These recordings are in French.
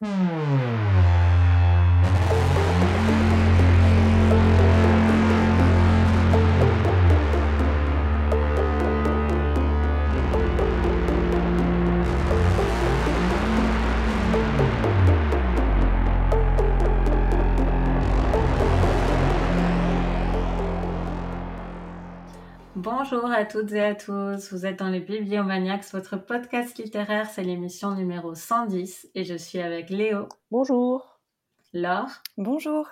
Bonjour à toutes et à tous, vous êtes dans les Bibliomaniacs, votre podcast littéraire, c'est l'émission numéro 110 et je suis avec Léo. Bonjour. Laure. Bonjour.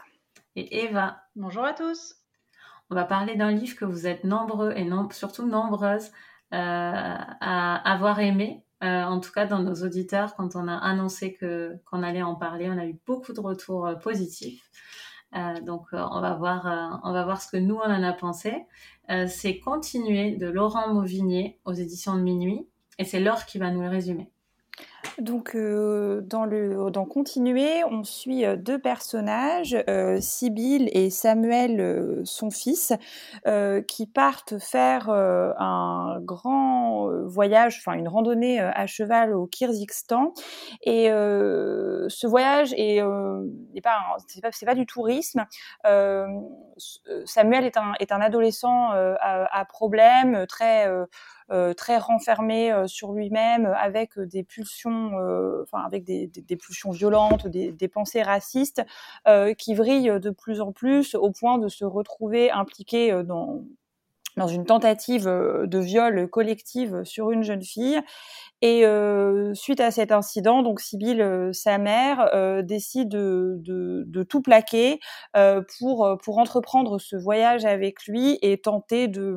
Et Eva. Bonjour à tous. On va parler d'un livre que vous êtes nombreux et surtout nombreuses euh, à avoir aimé. Euh, en tout cas, dans nos auditeurs, quand on a annoncé que qu'on allait en parler, on a eu beaucoup de retours euh, positifs. Euh, donc, euh, on va voir, euh, on va voir ce que nous on en a pensé. C'est Continuer de Laurent Mauvigné aux éditions de Minuit, et c'est Laure qui va nous le résumer. Donc, euh, dans, le, dans Continuer, on suit euh, deux personnages, euh, et Samuel, son fils, qui partent faire un grand voyage, enfin une randonnée à cheval au Kyrgyzstan. Et ce voyage est, c'est pas, pas, du tourisme. Samuel est un, adolescent à, à, problème, très euh, très renfermé euh, sur lui-même, avec euh, des, pulsions violentes, des, des pensées racistes, qui vrillent de plus en plus au point de se retrouver impliqué dans dans une tentative de viol collective sur une jeune fille. Et euh, suite à cet incident, donc Sibylle, sa mère, euh, décide de, de, de, tout plaquer euh, pour pour entreprendre ce voyage avec lui et tenter de,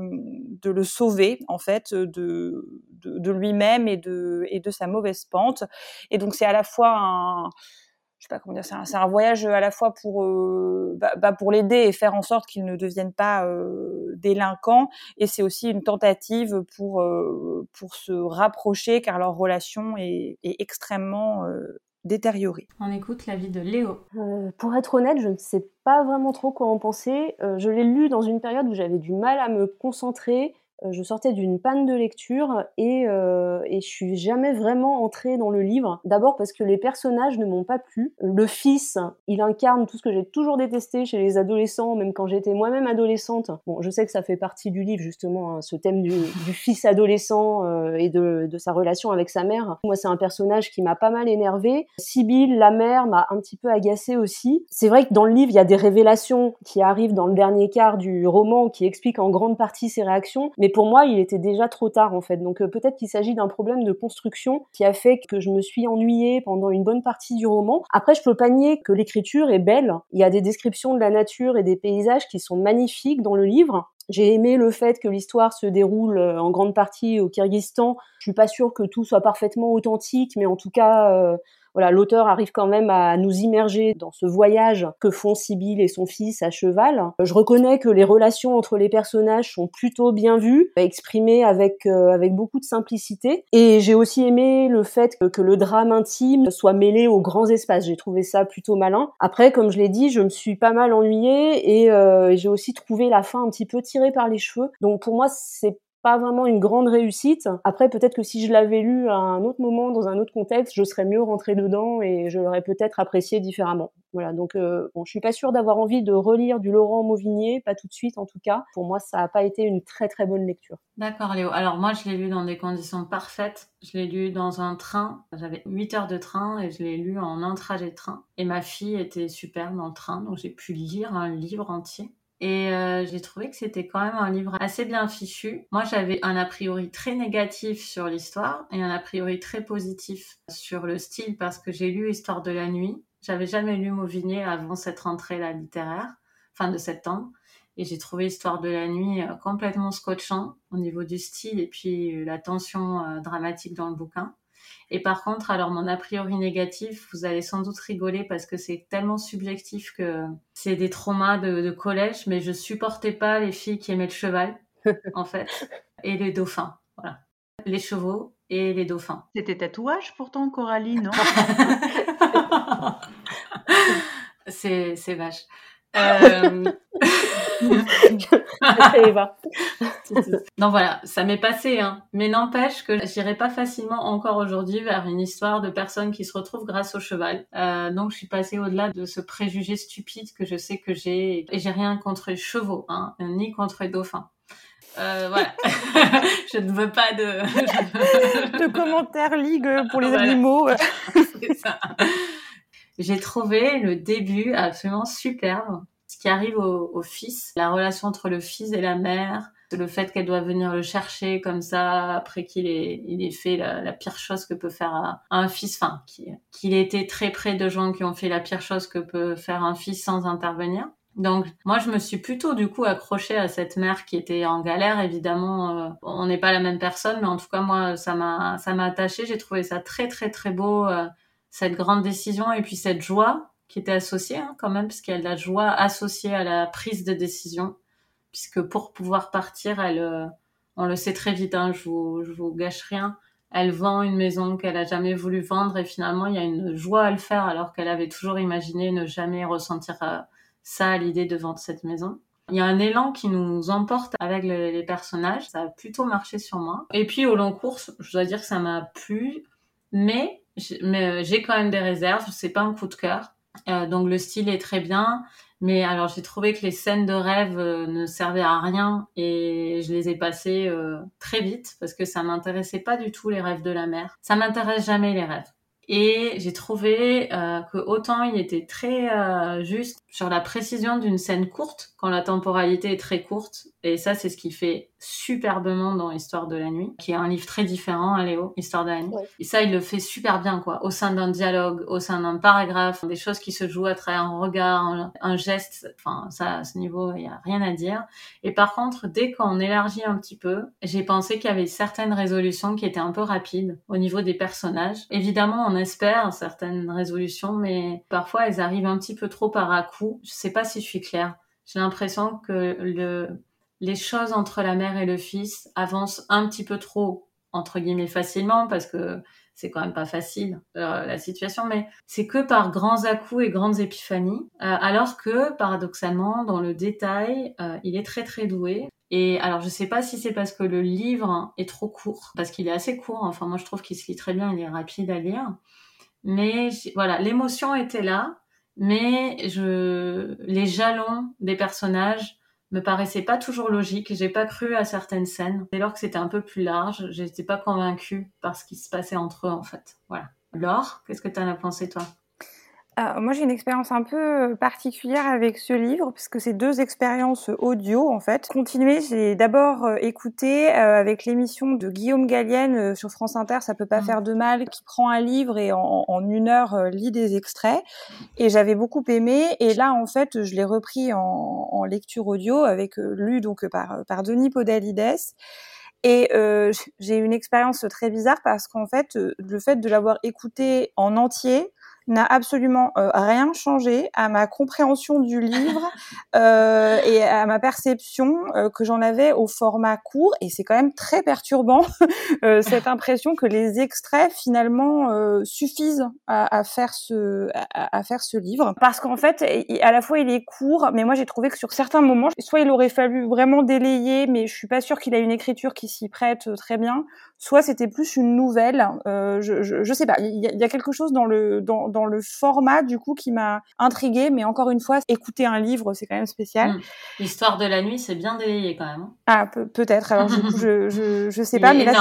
de le sauver en fait de de, de lui-même et de et de sa mauvaise pente. Et donc c'est à la fois un je sais pas comment dire, c'est un, voyage à la fois pour euh, bah, bah, pour l'aider et faire en sorte qu'il ne devienne pas euh, délinquant, et c'est aussi une tentative pour euh, pour se rapprocher car leur relation est, est extrêmement détériorée. On écoute l'avis de Léo. pour être honnête, je ne sais pas vraiment trop quoi en penser. je l'ai lu dans une période où j'avais du mal à me concentrer euh, je sortais d'une panne de lecture et, euh, et je suis jamais vraiment entrée dans le livre. D'abord parce que les personnages ne m'ont pas plu. Le fils, il incarne tout ce que j'ai toujours détesté chez les adolescents, même quand j'étais moi-même adolescente. Bon, je sais que ça fait partie du livre justement, hein, ce thème du, fils adolescent euh, et de, sa relation avec sa mère. Moi, c'est un personnage qui m'a pas mal énervé. Sibylle, la mère, m'a un petit peu agacée aussi. C'est vrai que dans le livre, il y a des révélations qui arrivent dans le dernier quart du roman qui expliquent en grande partie ses réactions, mais pour moi, il était déjà trop tard en fait. Donc euh, peut-être qu'il s'agit d'un problème de construction qui a fait que je me suis ennuyée pendant une bonne partie du roman. Après, je peux pas nier que l'écriture est belle. Il y a des descriptions de la nature et des paysages qui sont magnifiques dans le livre. J'ai aimé le fait que l'histoire se déroule euh, en grande partie au Kyrgyzstan. Je suis pas sûre que tout soit parfaitement authentique, mais en tout cas, euh, l'auteur arrive quand même à nous immerger dans ce voyage que font Sibylle et son fils à cheval. Je reconnais que les relations entre les personnages sont plutôt bien vues, exprimées avec euh, avec beaucoup de simplicité. Et j'ai aussi aimé le fait que, le drame intime soit mêlé aux grands espaces. J'ai trouvé ça plutôt malin. Après, comme je l'ai dit, je me suis pas mal ennuyée et euh, j'ai aussi trouvé la fin un petit peu tirée par les cheveux. Donc pour moi, c'est vraiment une grande réussite. Après, peut-être que si je l'avais lu à un autre moment, dans un autre contexte, je serais mieux rentrée dedans et je l'aurais peut-être apprécié différemment. Voilà, donc euh, bon, je suis pas sûre d'avoir envie de relire du Laurent Mauvigné, pas tout de suite en tout cas. Pour moi, ça n'a pas été une très très bonne lecture. D'accord Léo. Alors moi, je l'ai lu dans des conditions parfaites. Je l'ai lu dans un train. J'avais 8 heures de train et je l'ai lu en un trajet de train. Et ma fille était super dans le train, donc j'ai pu lire un livre entier. Et euh, j'ai trouvé que c'était quand même un livre assez bien fichu. Moi, j'avais un a priori très négatif sur l'histoire et un a priori très positif sur le style parce que j'ai lu Histoire de la nuit. J'avais jamais lu Mauvigné avant cette rentrée-là littéraire, fin de septembre. Et j'ai trouvé Histoire de la nuit euh, complètement scotchant au niveau du style et puis la tension euh, dramatique dans le bouquin. Et par contre, alors mon a priori négatif, vous allez sans doute rigoler parce que c'est tellement subjectif que c'est des traumas de, collège, mais je supportais pas les filles qui aimaient le cheval, en fait, et les dauphins. Voilà. Les chevaux et les dauphins. C'était tatouage pourtant, Coralie, non? C'est vache. Euh... non voilà, ça m'est passé, hein. mais n'empêche que j'irai pas facilement encore aujourd'hui vers une histoire de personnes qui se retrouvent grâce au cheval. Euh, donc je suis passée au-delà de ce préjugé stupide que je sais que j'ai, et j'ai rien contre les chevaux, hein, ni contre les dauphins. Euh, voilà. je ne veux pas de... de commentaires ligue pour les animaux. C'est ça. J'ai trouvé le début absolument superbe. Arrive au, fils, la relation entre le fils et la mère, le fait qu'elle doit venir le chercher comme ça après qu'il ait, fait la, pire chose que peut faire un, fils, enfin qu'il ait été très près de gens qui ont fait la pire chose que peut faire un fils sans intervenir. Donc moi je me suis plutôt du coup accrochée à cette mère qui était en galère évidemment euh, on n'est pas la même personne mais en tout cas moi ça m'a ça m'a attachée j'ai trouvé ça très très très beau euh, cette grande décision et puis cette joie qui était associée hein, quand même, parce qu'elle a la joie associée à la prise de décision, puisque pour pouvoir partir, elle, euh, on le sait très vite, hein, je vous, je vous gâche rien, elle vend une maison qu'elle a jamais voulu vendre et finalement il y a une joie à le faire alors qu'elle avait toujours imaginé ne jamais ressentir euh, ça à l'idée de vendre cette maison. Il y a un élan qui nous emporte avec les personnages, ça a plutôt marché sur moi. Et puis au long cours, je dois dire que ça m'a plu, mais mais euh, j'ai quand même des réserves. C'est pas un coup de cœur. Euh, donc le style est très bien, mais alors j'ai trouvé que les scènes de rêve euh, ne servaient à rien et je les ai passées très vite parce que ça m'intéressait pas du tout les rêves de la mère. Ça m'intéresse jamais les rêves. Et j'ai trouvé euh, que autant il était très euh, juste sur la précision d'une scène courte quand la temporalité est très courte. Et ça, c'est ce qui fait superbement dans Histoire de la nuit, qui est un livre très différent, hein, Léo, Histoire de la nuit. Et ça, il le fait super bien, quoi, au sein d'un dialogue, au sein d'un paragraphe, des choses qui se jouent à travers un regard, un, geste. Enfin, ça, à ce niveau, il y a rien à dire. Et par contre, dès qu'on élargit un petit peu, j'ai pensé qu'il y avait certaines résolutions qui étaient un peu rapides au niveau des personnages. Évidemment, on espère certaines résolutions, mais parfois elles arrivent un petit peu trop par à coup. Je sais pas si je suis claire. J'ai l'impression que le, les choses entre la mère et le fils avancent un petit peu trop, entre guillemets, facilement, parce que c'est quand même pas facile euh, la situation, mais c'est que par grands à-coups et grandes épiphanies, euh, alors que paradoxalement, dans le détail, euh, il est très très doué. Et alors, je sais pas si c'est parce que le livre est trop court, parce qu'il est assez court. Enfin, moi, je trouve qu'il se lit très bien, il est rapide à lire. Mais voilà, l'émotion était là, mais je, les jalons des personnages me paraissaient pas toujours logiques. J'ai pas cru à certaines scènes. Dès lors que c'était un peu plus large, j'étais pas convaincue par ce qui se passait entre eux, en fait. Voilà. Laure, qu'est-ce que tu as pensé, toi? Euh, moi, j'ai une expérience un peu euh, particulière avec ce livre, puisque c'est deux expériences audio, en fait. Continuer, j'ai d'abord euh, écouté avec l'émission de Guillaume Gallienne sur France Inter, Ça peut pas mmh. faire de mal, qui prend un livre et en, en une heure lit des extraits. Et j'avais beaucoup aimé. Et là, en fait, je l'ai repris en, en, lecture audio, avec lu donc par, par Denis Podalides. Et euh, j'ai une expérience très bizarre parce qu'en fait, le fait de l'avoir écouté en entier, n'a absolument euh, rien changé à ma compréhension du livre euh, et à ma perception euh, que j'en avais au format court. Et c'est quand même très perturbant euh, cette impression que les extraits finalement suffisent à, à, faire ce à, à, faire ce livre, parce qu'en fait, à la fois il est court, mais moi j'ai trouvé que sur certains moments, soit il aurait fallu vraiment délayer, mais je suis pas sûre qu'il a une écriture qui s'y prête très bien, soit c'était plus une nouvelle. je, je, je sais pas, il y, y a quelque chose dans le dans dans le format du coup qui m'a intriguée. Mais encore une fois, écouter un livre, c'est quand même spécial. Hmm. L'histoire de la nuit, c'est bien délayé quand même. Hein. Ah peut-être. Alors du coup, je, je, je sais pas, mais là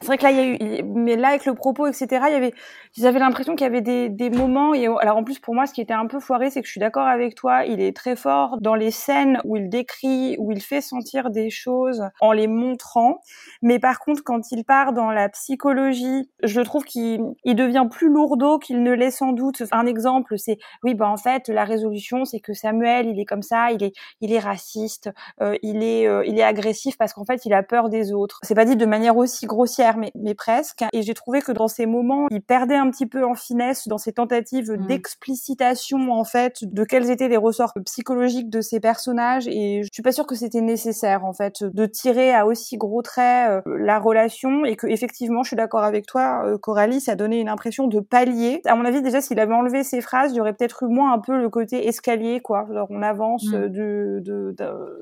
c'est vrai que là il y a eu, mais là avec le propos etc. Il y avait, j'avais l'impression qu'il y avait des, des moments. Et alors en plus pour moi, ce qui était un peu foiré, c'est que je suis d'accord avec toi. Il est très fort dans les scènes où il décrit, où il fait sentir des choses en les montrant. Mais par contre, quand il part dans la psychologie, je trouve qu'il il devient plus lourdeau qu'il ne l'est sans doute. Un exemple, c'est oui, bah en fait, la résolution, c'est que Samuel, il est comme ça, il est, il est raciste, euh, il est, euh, il est agressif parce qu'en fait, il a peur des autres. C'est pas dit de manière aussi grossière, mais, mais presque. Et j'ai trouvé que dans ces moments, il perdait un petit peu en finesse dans ses tentatives mmh. d'explicitation en fait de quels étaient les ressorts psychologiques de ces personnages. Et je suis pas sûre que c'était nécessaire en fait de tirer à aussi gros traits euh, la relation et que effectivement, je suis d'accord avec toi, Coralie, ça donnait une impression de palier à mon avis, déjà, s'il avait enlevé ces phrases, il y aurait peut-être eu moins un peu le côté escalier, quoi. Alors, on avance mm. de, de,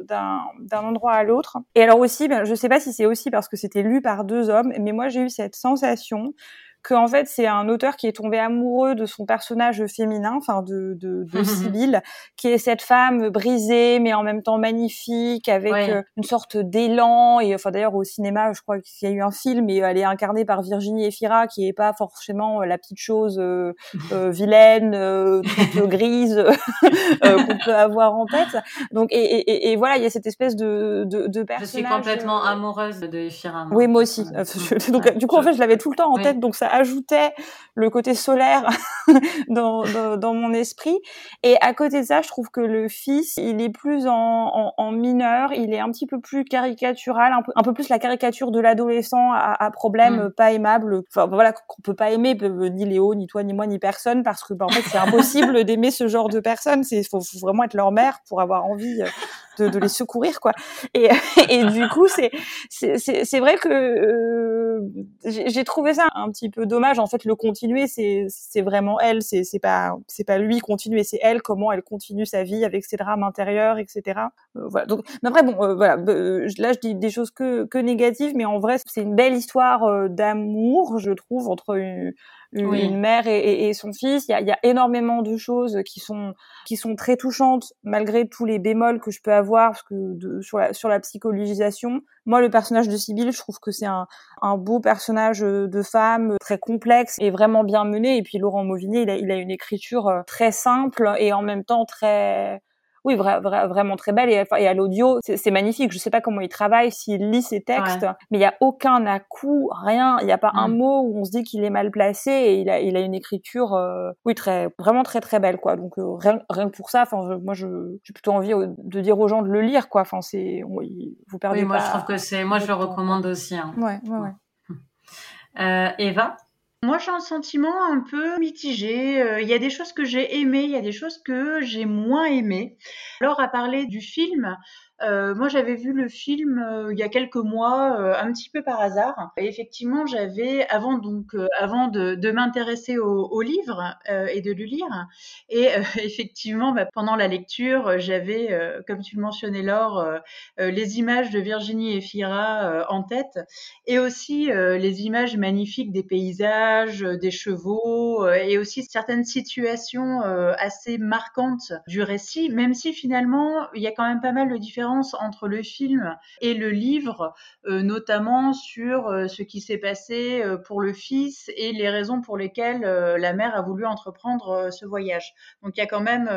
d'un, d'un endroit à l'autre. Et alors aussi, ben, je sais pas si c'est aussi parce que c'était lu par deux hommes, mais moi, j'ai eu cette sensation que en fait c'est un auteur qui est tombé amoureux de son personnage féminin, enfin de de, de Sibylle, qui est cette femme brisée mais en même temps magnifique avec euh, une sorte d'élan et enfin d'ailleurs au cinéma je crois qu'il y a eu un film et elle est incarnée par Virginie Efira qui est pas forcément euh, la petite chose euh, vilaine, toute grise qu'on peut avoir en tête. Donc et, et, et, voilà il y a cette espèce de de, de personnage. Je suis complètement amoureuse de Efira. Oui moi aussi. donc du coup en fait je l'avais tout le temps en tête donc ça ajoutait le côté solaire dans, dans, mon esprit. Et à côté de ça, je trouve que le fils, il est plus en, en, mineur, il est un petit peu plus caricatural, un peu, un peu plus la caricature de l'adolescent à, à problème mm. pas aimable. Enfin voilà, qu'on peut pas aimer ni Léo, ni toi, ni moi, ni personne, parce que bah, en fait c'est impossible d'aimer ce genre de personnes. C'est faut, faut vraiment être leur mère pour avoir envie euh, de, de les secourir quoi. Et, et du coup c'est c'est vrai que euh, j'ai trouvé ça un petit peu dommage. En fait le continuer c'est c'est vraiment elle, c'est c'est pas c'est pas lui continuer, c'est elle comment elle continue sa vie avec ses drames intérieurs etc. Euh, voilà donc mais après bon euh, voilà là je dis des choses que que négatives mais en vrai c'est une belle histoire d'amour je trouve entre une, une, mère et, et, son fils. Il y a, il y a énormément de choses qui sont qui sont très touchantes malgré tous les bémols que je peux avoir parce que de, sur la sur la psychologisation. Moi, le personnage de Sibylle, je trouve que c'est un, un beau personnage de femme très complexe et vraiment bien mené. Et puis Laurent Mauvigné, il a, il a une écriture euh, très simple et en même temps très oui, vraiment très belle. Et, et à l'audio, c'est magnifique. Je sais pas comment il travaille, s'il lit ses textes, mais il y a aucun à-coup, rien. Il n'y a pas un mm. mot où on se dit qu'il est mal placé et il a, il a une écriture, euh, oui, très, vraiment très très belle, quoi. Donc euh, rien, rien que pour ça, enfin, moi, je, j'ai plutôt envie de dire aux gens de le lire, quoi. Enfin, c'est, vous perdez oui, moi, je trouve que c'est, moi, je le recommande aussi. Hein. Ouais, ouais, ouais. Euh, Eva? Moi, j'ai un sentiment un peu mitigé. Euh, il y a des choses que j'ai aimées, il y a des choses que j'ai moins aimées. Alors, à parler du film, euh, moi, j'avais vu le film euh, il y a quelques mois, euh, un petit peu par hasard. Et effectivement, j'avais, avant donc, avant de, m'intéresser au, au, livre et de le lire, et effectivement, bah, pendant la lecture, j'avais, comme tu le mentionnais, Laure, les images de Virginie Efira en tête, et aussi les images magnifiques des paysages, des chevaux, et aussi certaines situations assez marquantes du récit, même si finalement, il y a quand même pas mal de différences entre le film et le livre, euh, notamment sur euh, ce qui s'est passé euh, pour le fils et les raisons pour lesquelles la mère a voulu entreprendre ce voyage. Donc il y a quand même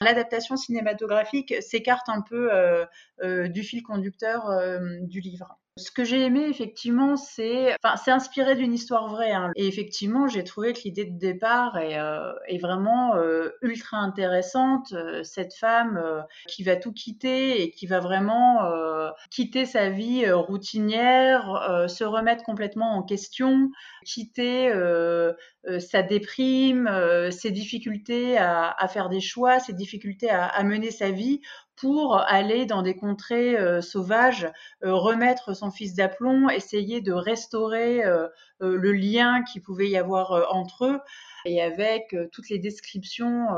l'adaptation cinématographique s'écarte un peu du fil conducteur du livre. Ce que j'ai aimé effectivement, c'est, enfin, c'est inspiré d'une histoire vraie. Hein. Et effectivement, j'ai trouvé que l'idée de départ est, euh, vraiment euh, ultra intéressante. Euh, cette femme qui va tout quitter et qui va vraiment quitter sa vie routinière, se remettre complètement en question, quitter sa déprime, ses difficultés à, faire des choix, ses difficultés à mener sa vie pour aller dans des contrées euh, sauvages, euh, remettre son fils d'aplomb, essayer de restaurer euh, le lien qui pouvait y avoir entre eux et avec toutes les descriptions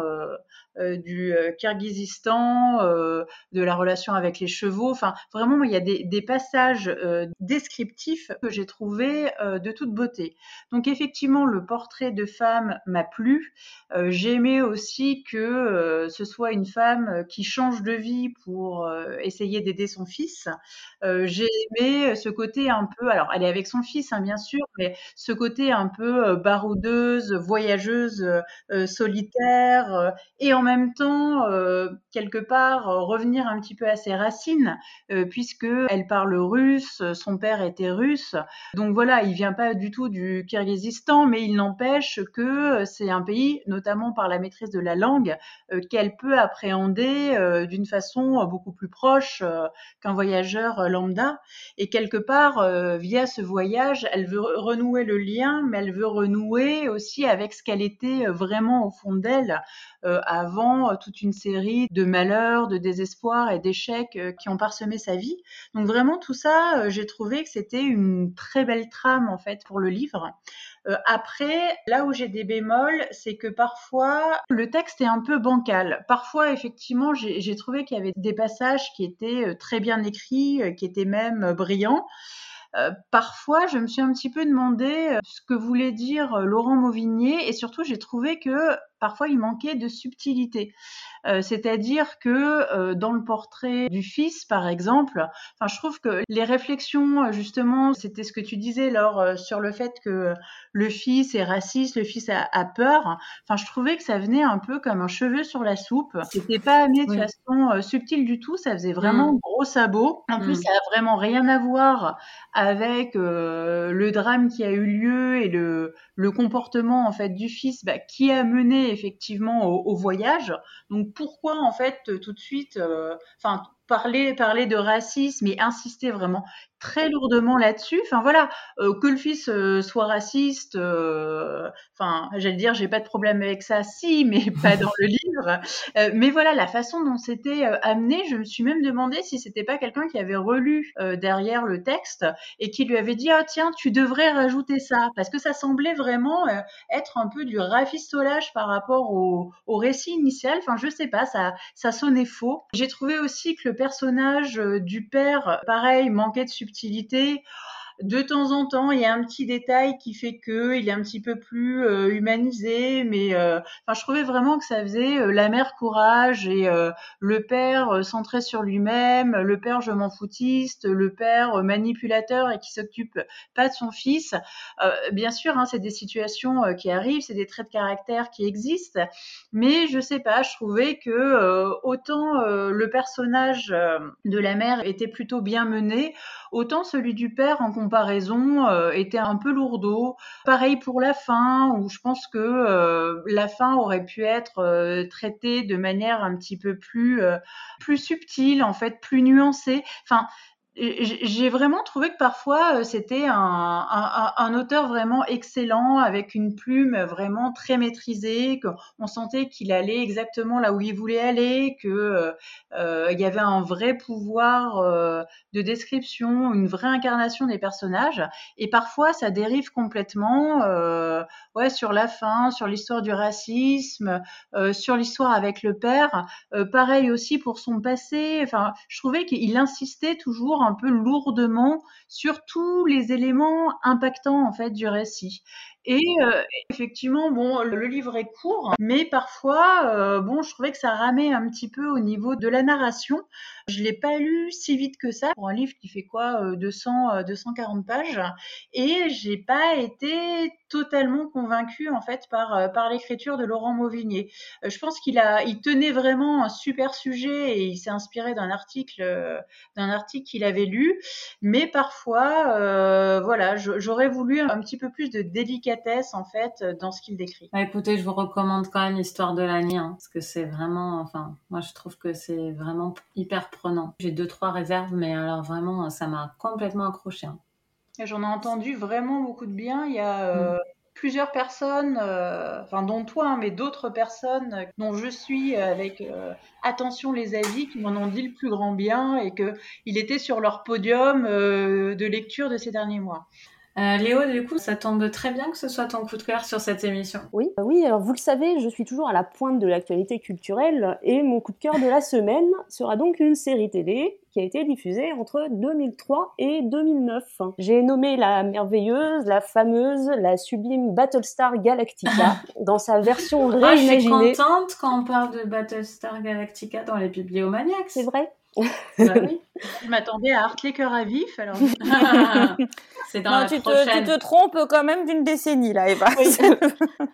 euh, du euh, Kirghizistan, euh, de la relation avec les chevaux. Enfin, vraiment, il y a des, passages descriptifs que j'ai trouvé de toute beauté. Donc, effectivement, le portrait de femme m'a plu. j'ai aimé aussi que ce soit une femme qui change de vie pour essayer d'aider son fils. j'ai aimé ce côté un peu, alors elle est avec son fils, hein, bien sûr, mais ce côté un peu baroudeuse, voyageuse, solitaire, et en même temps, euh, quelque part, euh, revenir un petit peu à ses racines, euh, puisque elle parle russe, son père était russe. Donc voilà, il vient pas du tout du Kirghizistan, mais il n'empêche que c'est un pays, notamment par la maîtrise de la langue, qu'elle peut appréhender d'une façon beaucoup plus proche qu'un voyageur lambda. Et quelque part, via ce voyage, elle veut renouer le lien, mais elle veut renouer aussi avec ce qu'elle était vraiment au fond d'elle avant toute une série de malheurs, de désespoir et d'échecs qui ont parsemé sa vie. Donc vraiment tout ça, j'ai trouvé que c'était une très belle trame en fait pour le livre. Euh, après, là où j'ai des bémols, c'est que parfois le texte est un peu bancal. Parfois, effectivement, j'ai trouvé qu'il y avait des passages qui étaient euh, très bien écrits, euh, qui étaient même brillants. Parfois, je me suis un petit peu demandé ce que voulait dire Laurent Mauvigné et surtout, j'ai trouvé que parfois il manquait de subtilité. Euh, c'est-à-dire que euh, dans le portrait du fils, par exemple, enfin, je trouve que les réflexions, justement, c'était ce que tu disais, Laure, euh, sur le fait que le fils est raciste, le fils a, peur. Enfin, je trouvais que ça venait un peu comme un cheveu sur la soupe. C'était pas amené de façon subtile du tout. Ça faisait vraiment mm. gros sabot. En plus, mm. ça a vraiment rien à voir avec le drame qui a eu lieu et le, le comportement en fait du fils bah, qui a mené effectivement au, voyage. Donc pourquoi en fait tout de suite, euh, parler parler de racisme et insister vraiment très lourdement là-dessus. Enfin voilà, euh, que le fils euh, soit raciste, euh, enfin j'allais dire j'ai pas de problème avec ça, si, mais pas dans le livre. mais voilà, la façon dont c'était amené, je me suis même demandé si c'était pas quelqu'un qui avait relu derrière le texte et qui lui avait dit ah tiens tu devrais rajouter ça parce que ça semblait vraiment être un peu du rafistolage par rapport au, au récit initial. Enfin je sais pas, ça ça sonnait faux. J'ai trouvé aussi que le personnage du père, pareil, manquait de subtilité. De temps en temps, il y a un petit détail qui fait que il est un petit peu plus euh, humanisé, mais euh, je trouvais vraiment que ça faisait euh, la mère courage et le père centré sur lui-même, le père je m'en foutiste, le père manipulateur et qui s'occupe pas de son fils. bien sûr, hein, c'est des situations qui arrivent, c'est des traits de caractère qui existent, mais je sais pas, je trouvais que autant le personnage de la mère était plutôt bien mené, autant celui du père en euh, était un peu lourdeau. Pareil pour la fin, où je pense que euh, la fin aurait pu être euh, traitée de manière un petit peu plus plus subtile, en fait, plus nuancée. Enfin, j'ai vraiment trouvé que parfois euh, c'était un, auteur vraiment excellent avec une plume vraiment très maîtrisée, qu'on sentait qu'il allait exactement là où il voulait aller, que euh, euh il y avait un vrai pouvoir euh, de description, une vraie incarnation des personnages. Et parfois ça dérive complètement, ouais, sur la fin, sur l'histoire du racisme, sur l'histoire avec le père. pareil aussi pour son passé. Enfin, je trouvais qu'il insistait toujours un peu lourdement sur tous les éléments impactants en fait du récit. Et euh, effectivement, bon, le livre est court, mais parfois, euh, bon, je trouvais que ça ramait un petit peu au niveau de la narration. Je l'ai pas lu si vite que ça pour un livre qui fait quoi, 200, euh, 240 pages, et j'ai pas été totalement convaincue en fait par par l'écriture de Laurent Mauvigné. je pense qu'il il tenait vraiment un super sujet et il s'est inspiré d'un article, article qu'il avait lu, mais parfois, voilà, j'aurais voulu un petit peu plus de délicatesse en fait dans ce qu'il décrit. Bah, écoutez, je vous recommande quand même l'histoire de l'année hein, parce que c'est vraiment, enfin, moi je trouve que c'est vraiment hyper prenant. J'ai deux trois réserves, mais alors vraiment, ça m'a complètement accroché. Hein. J'en ai entendu vraiment beaucoup de bien. Il y a euh, mm. plusieurs personnes, euh, enfin dont toi, hein, mais d'autres personnes dont je suis avec euh, attention les avis, qui m'en ont dit le plus grand bien et que il était sur leur podium de lecture de ces derniers mois. Euh, Léo, du coup, ça tombe très bien que ce soit ton coup de cœur sur cette émission. Oui, bah oui. Alors vous le savez, je suis toujours à la pointe de l'actualité culturelle et mon coup de cœur de la semaine sera donc une série télé qui a été diffusée entre 2003 et 2009. J'ai nommé la merveilleuse, la fameuse, la sublime Battlestar Galactica dans sa version réimaginée. Ah, je suis contente quand on parle de Battlestar Galactica dans les Bibliomaniacs. C'est vrai. Bah oui. Je m'attendais à Hartley cœur à vif, alors. c'est dans la tu, te, tu te trompes quand même d'une décennie, là, Eva.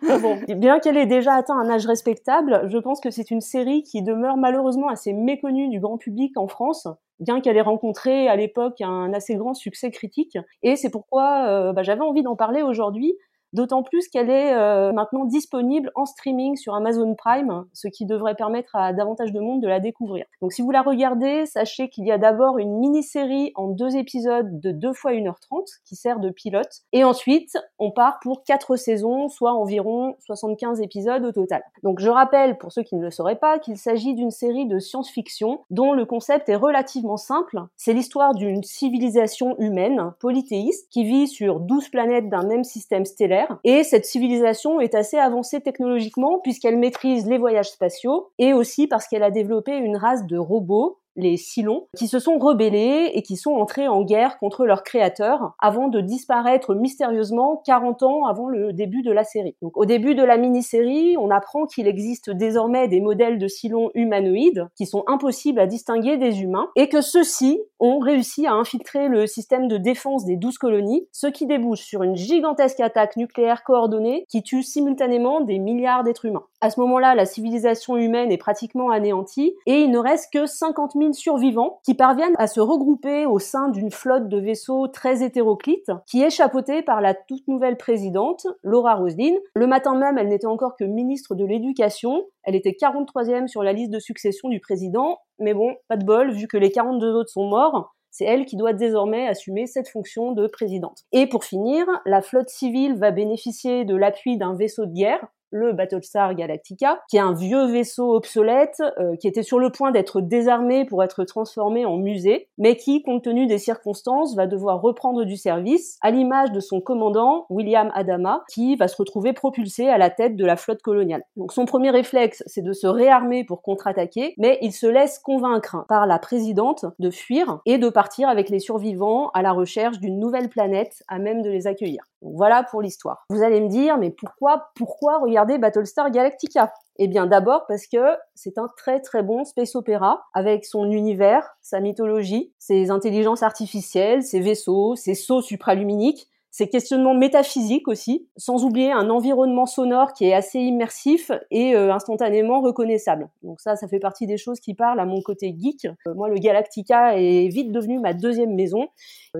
bon, bien qu'elle ait déjà atteint un âge respectable, je pense que c'est une série qui demeure malheureusement assez méconnue du grand public en France, bien qu'elle ait rencontré à l'époque un assez grand succès critique. Et c'est pourquoi euh, bah, j'avais envie d'en parler aujourd'hui, d'autant plus qu'elle est euh, maintenant disponible en streaming sur Amazon Prime, ce qui devrait permettre à davantage de monde de la découvrir. Donc si vous la regardez, sachez qu'il y a d'abord une mini-série en deux épisodes de 2 fois 1h30 qui sert de pilote, et ensuite on part pour quatre saisons, soit environ 75 épisodes au total. Donc je rappelle, pour ceux qui ne le sauraient pas, qu'il s'agit d'une série de science-fiction dont le concept est relativement simple. C'est l'histoire d'une civilisation humaine, polythéiste, qui vit sur 12 planètes d'un même système stellaire. Et cette civilisation est assez avancée technologiquement puisqu'elle maîtrise les voyages spatiaux et aussi parce qu'elle a développé une race de robots les Silons, qui se sont rebellés et qui sont entrés en guerre contre leur créateur avant de disparaître mystérieusement 40 ans avant le début de la série. Donc, au début de la mini-série, on apprend qu'il existe désormais des modèles de Silons humanoïdes qui sont impossibles à distinguer des humains et que ceux-ci ont réussi à infiltrer le système de défense des douze colonies, ce qui débouche sur une gigantesque attaque nucléaire coordonnée qui tue simultanément des milliards d'êtres humains. À ce moment-là, la civilisation humaine est pratiquement anéantie et il ne reste que 50 000 survivants qui parviennent à se regrouper au sein d'une flotte de vaisseaux très hétéroclite qui est chapeautée par la toute nouvelle présidente, Laura Roslin. Le matin même, elle n'était encore que ministre de l'Éducation. Elle était 43e sur la liste de succession du président. Mais bon, pas de bol, vu que les 42 autres sont morts, c'est elle qui doit désormais assumer cette fonction de présidente. Et pour finir, la flotte civile va bénéficier de l'appui d'un vaisseau de guerre, le Battlestar Galactica, qui est un vieux vaisseau obsolète euh, qui était sur le point d'être désarmé pour être transformé en musée, mais qui, compte tenu des circonstances, va devoir reprendre du service, à l'image de son commandant, William Adama, qui va se retrouver propulsé à la tête de la flotte coloniale. Donc son premier réflexe, c'est de se réarmer pour contre-attaquer, mais il se laisse convaincre par la présidente de fuir et de partir avec les survivants à la recherche d'une nouvelle planète à même de les accueillir. voilà pour l'histoire. Vous allez me dire, mais pourquoi, pourquoi regarder Battlestar Galactica. Eh bien d'abord parce que c'est un très très bon space opéra avec son univers, sa mythologie, ses intelligences artificielles, ses vaisseaux, ses sauts supraluminiques ces questionnements métaphysiques aussi, sans oublier un environnement sonore qui est assez immersif et euh, instantanément reconnaissable. Donc ça, ça fait partie des choses qui parlent à mon côté geek. Euh, moi, le Galactica est vite devenu ma deuxième maison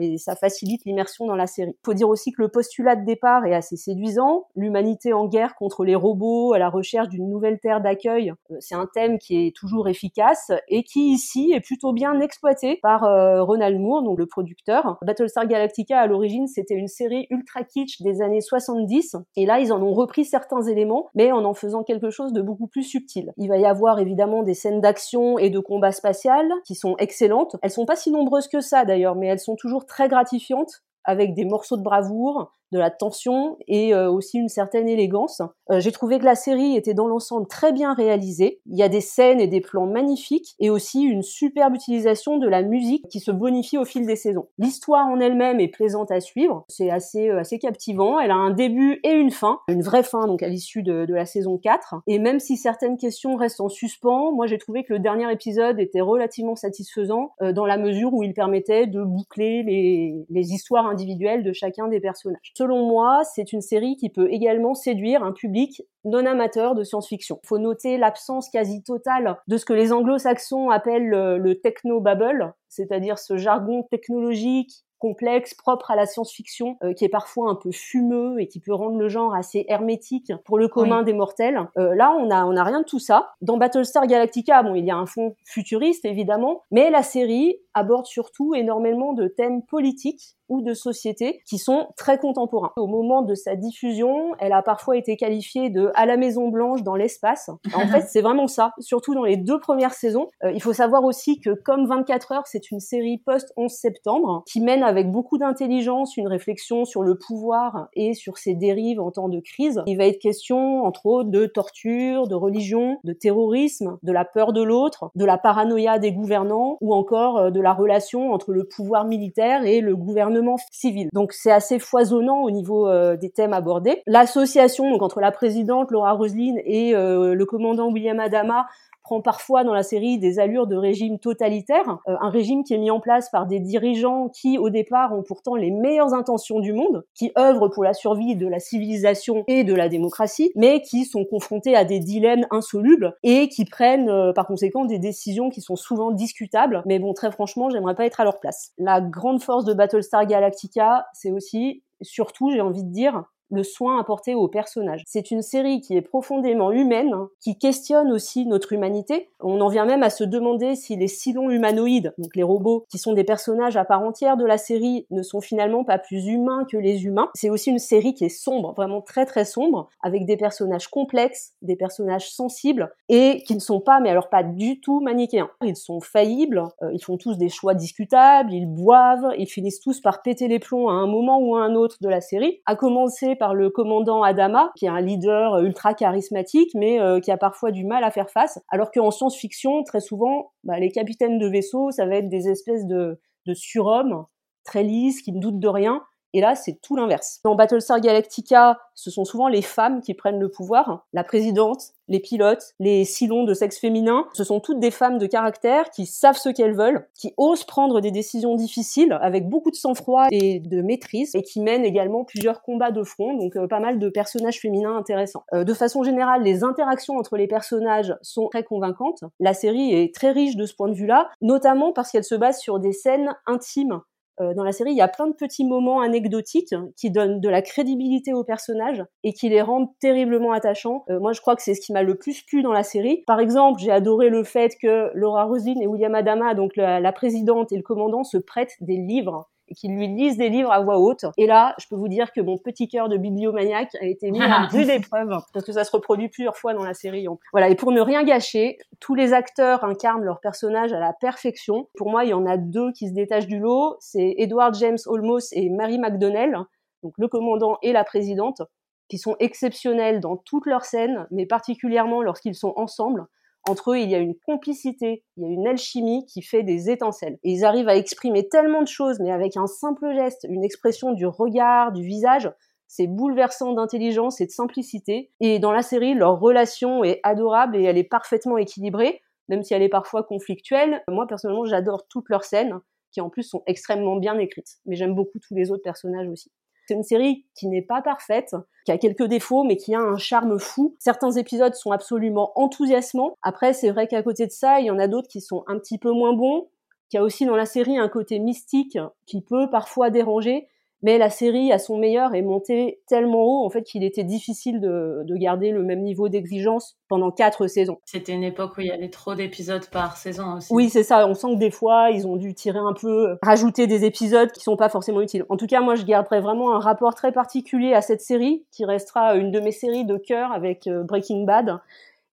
et ça facilite l'immersion dans la série. Faut dire aussi que le postulat de départ est assez séduisant. L'humanité en guerre contre les robots à la recherche d'une nouvelle terre d'accueil, euh, c'est un thème qui est toujours efficace et qui ici est plutôt bien exploité par Ronald Moore, donc le producteur. Battlestar Galactica à l'origine, c'était une série ultra kitsch des années 70. Et là, ils en ont repris certains éléments, mais en en faisant quelque chose de beaucoup plus subtil. Il va y avoir évidemment des scènes d'action et de combat spatial qui sont excellentes. Elles sont pas si nombreuses que ça d'ailleurs, mais elles sont toujours très gratifiantes avec des morceaux de bravoure, de la tension et euh, aussi une certaine élégance. Euh, j'ai trouvé que la série était dans l'ensemble très bien réalisée. Il y a des scènes et des plans magnifiques et aussi une superbe utilisation de la musique qui se bonifie au fil des saisons. L'histoire en elle-même est plaisante à suivre, c'est assez euh, assez captivant. Elle a un début et une fin, une vraie fin donc à l'issue de, la saison 4. Et même si certaines questions restent en suspens, moi j'ai trouvé que le dernier épisode était relativement satisfaisant dans la mesure où il permettait de boucler les, les histoires individuelles de chacun des personnages selon moi, c'est une série qui peut également séduire un public non amateur de science-fiction. Il faut noter l'absence quasi totale de ce que les anglo-saxons appellent le, le techno-bubble, c'est-à-dire ce jargon technologique complexe, propre à la science-fiction, euh, qui est parfois un peu fumeux et qui peut rendre le genre assez hermétique pour le commun des mortels. Euh, là, on a, on a rien de tout ça. Dans Battlestar Galactica, bon, il y a un fond futuriste évidemment, mais la série aborde surtout énormément de thèmes politiques ou de société qui sont très contemporains. Au moment de sa diffusion, elle a parfois été qualifiée de à la Maison Blanche dans l'espace. En fait, c'est vraiment ça, surtout dans les deux premières saisons. Euh, il faut savoir aussi que comme 24 heures, c'est une série post 11 septembre qui mène avec beaucoup d'intelligence une réflexion sur le pouvoir et sur ses dérives en temps de crise. Il va être question, entre autres, de torture, de religion, de terrorisme, de la peur de l'autre, de la paranoïa des gouvernants ou encore euh, de la relation entre le pouvoir militaire et le gouvernement civil. Donc c'est assez foisonnant au niveau euh, des thèmes abordés. L'association entre la présidente Laura Roslin et euh, le commandant William Adama prend parfois dans la série des allures de régime totalitaire, euh, un régime qui est mis en place par des dirigeants qui au départ ont pourtant les meilleures intentions du monde, qui œuvrent pour la survie de la civilisation et de la démocratie, mais qui sont confrontés à des dilemmes insolubles et qui prennent euh, par conséquent des décisions qui sont souvent discutables. Mais bon, très franchement, j'aimerais pas être à leur place. La grande force de Battlestar Galactica, c'est aussi, surtout, j'ai envie de dire, le soin apporté aux personnages. C'est une série qui est profondément humaine, qui questionne aussi notre humanité. On en vient même à se demander si les silons humanoïdes, donc les robots, qui sont des personnages à part entière de la série, ne sont finalement pas plus humains que les humains. C'est aussi une série qui est sombre, vraiment très très sombre, avec des personnages complexes, des personnages sensibles, et qui ne sont pas, mais alors pas du tout manichéens. Ils sont faillibles, euh, ils font tous des choix discutables, ils boivent, ils finissent tous par péter les plombs à un moment ou à un autre de la série, à commencer par le commandant Adama, qui est un leader ultra charismatique, mais euh, qui a parfois du mal à faire face, alors qu'en science-fiction, très souvent, bah, les capitaines de vaisseau, ça va être des espèces de surhommes très lisses, qui ne doutent de rien, et là, c'est tout l'inverse. Dans Battlestar Galactica, ce sont souvent les femmes qui prennent le pouvoir. La présidente, les pilotes, les silons de sexe féminin, ce sont toutes des femmes de caractère qui savent ce qu'elles veulent, qui osent prendre des décisions difficiles avec beaucoup de sang-froid et de maîtrise, et qui mènent également plusieurs combats de front, donc euh, pas mal de personnages féminins intéressants. Euh, de façon générale, les interactions entre les personnages sont très convaincantes. La série est très riche de ce point de vue-là, notamment parce qu'elle se base sur des scènes intimes dans la série, il y a plein de petits moments anecdotiques qui donnent de la crédibilité aux personnages et qui les rendent terriblement attachants. Euh, moi, je crois que c'est ce qui m'a le plus plu dans la série. Par exemple, j'ai adoré le fait que Laura Roslin et William Adama, donc la présidente et le commandant, se prêtent des livres et qu'ils lui lisent des livres à voix haute. Et là, je peux vous dire que mon petit cœur de bibliomaniaque a été mis à rude épreuve parce que ça se reproduit plusieurs fois dans la série. Voilà. Et pour ne rien gâcher, tous les acteurs incarnent leur personnage à la perfection. Pour moi, il y en a deux qui se détachent du lot. C'est Edward James Olmos et Mary McDonnell, donc le commandant et la présidente, qui sont exceptionnels dans toutes leurs scènes, mais particulièrement lorsqu'ils sont ensemble. Entre eux, il y a une complicité, il y a une alchimie qui fait des étincelles. Et ils arrivent à exprimer tellement de choses, mais avec un simple geste, une expression du regard, du visage. C'est bouleversant d'intelligence et de simplicité. Et dans la série, leur relation est adorable et elle est parfaitement équilibrée, même si elle est parfois conflictuelle. Moi, personnellement, j'adore toutes leurs scènes, qui en plus sont extrêmement bien écrites. Mais j'aime beaucoup tous les autres personnages aussi. C'est une série qui n'est pas parfaite, qui a quelques défauts, mais qui a un charme fou. Certains épisodes sont absolument enthousiasmants. Après, c'est vrai qu'à côté de ça, il y en a d'autres qui sont un petit peu moins bons. Il y a aussi dans la série un côté mystique qui peut parfois déranger mais la série à son meilleur est montée tellement haut en fait qu'il était difficile de, garder le même niveau d'exigence pendant quatre saisons. C'était une époque où il y avait trop d'épisodes par saison aussi. Oui, c'est ça. On sent que des fois ils ont dû tirer un peu, rajouter des épisodes qui sont pas forcément utiles. En tout cas, moi je garderai vraiment un rapport très particulier à cette série qui restera une de mes séries de cœur avec euh, Breaking Bad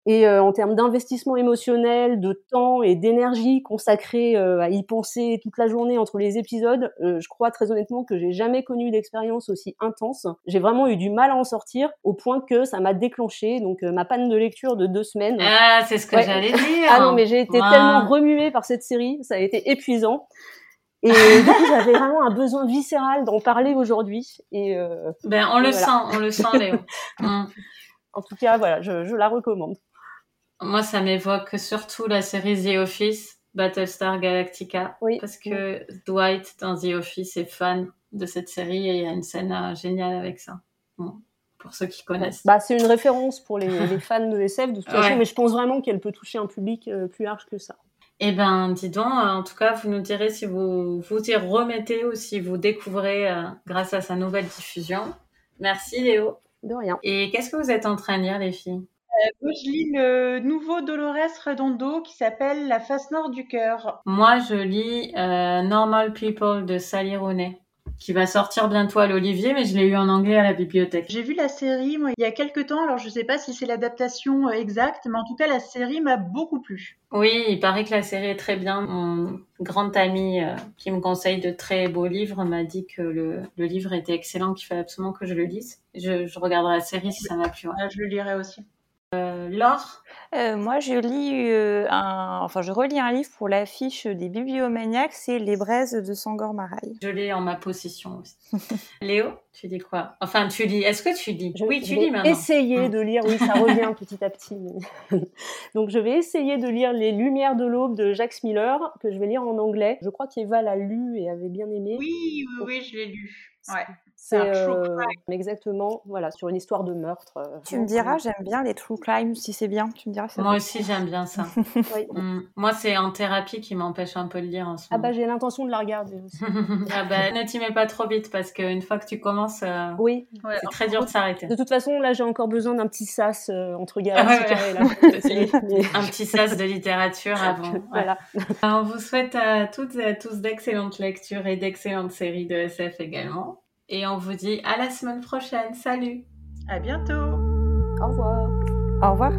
et euh, en termes d'investissement émotionnel, de temps et d'énergie consacrée euh, à y penser toute la journée entre les épisodes, euh, je crois très honnêtement que j'ai jamais connu d'expérience aussi intense. J'ai vraiment eu du mal à en sortir au point que ça m'a déclenché donc ma panne de lecture de deux semaines. Ah, c'est ce que j'allais dire. ah non, mais j'ai été tellement remuée par cette série, ça a été épuisant. Et du coup, j'avais vraiment un besoin viscéral d'en parler aujourd'hui. Et ben, on le sent, on le sent, Léo. Mm. En tout cas, voilà, je, je la recommande. Moi, ça m'évoque surtout la série The Office, Battlestar Galactica. Oui. Parce que Dwight dans The Office est fan de cette série et il y a une scène euh, géniale avec ça. pour ceux qui connaissent. Bah, c'est une référence pour les, fans de SF de toute façon, mais je pense vraiment qu'elle peut toucher un public euh, plus large que ça. Eh ben, dis donc, euh, en tout cas, vous nous direz si vous vous y remettez ou si vous découvrez grâce à sa nouvelle diffusion. Merci Léo. De rien. Et qu'est-ce que vous êtes en train de lire, les filles? euh, moi, je lis le nouveau Dolores Redondo qui s'appelle La face nord du cœur. Moi, je lis euh, Normal People de Sally Rooney qui va sortir bientôt à l'Olivier, mais je l'ai eu en anglais à la bibliothèque. J'ai vu la série moi, il y a quelques temps, alors je ne sais pas si c'est l'adaptation euh, exacte, mais en tout cas la série m'a beaucoup plu. Oui, il paraît que la série est très bien. Mon grand ami qui me conseille de très beaux livres m'a dit que le, livre était excellent, qu'il fallait absolument que je le lise. Je, regarderai la série si ça m'a plu. Je le lirai aussi. Euh, Laure? Euh, Moi, je lis euh, un, enfin, je relis un livre pour l'affiche des Bibliomaniacs, c'est Les Braises de Sangor Maraille. Je l'ai en ma possession aussi. Léo, tu dis quoi? Enfin, tu lis. Est-ce que tu lis? Oui, tu lis maintenant. Essayer hum. de lire. Oui, ça revient petit à petit. Donc, je vais essayer de lire Les Lumières de l'aube de Jacques Miller, que je vais lire en anglais. Je crois qu'Eva l'a lu et avait bien aimé. Oui, oui, oui, je l'ai lu. Ouais. C'est euh, exactement, voilà, sur une histoire de meurtre. Euh, tu me diras, j'aime bien les true crime, si c'est bien. Tu me diras. Moi aussi, j'aime bien ça. Mm. Moi, c'est en thérapie qui m'empêche un peu de lire en ce ah moment. Ah bah, j'ai l'intention de la regarder aussi. ah bah, ne t'y mets pas trop vite parce qu'une fois que tu commences, euh, oui, c'est très dur de s'arrêter. De toute façon, là, j'ai encore besoin d'un petit sas entre gars. Ah un petit sas de littérature avant. voilà. On vous souhaite à toutes et à tous d'excellentes lectures et d'excellentes séries de SF également. Et on vous dit à la semaine prochaine. Salut. À bientôt. Au revoir. Au revoir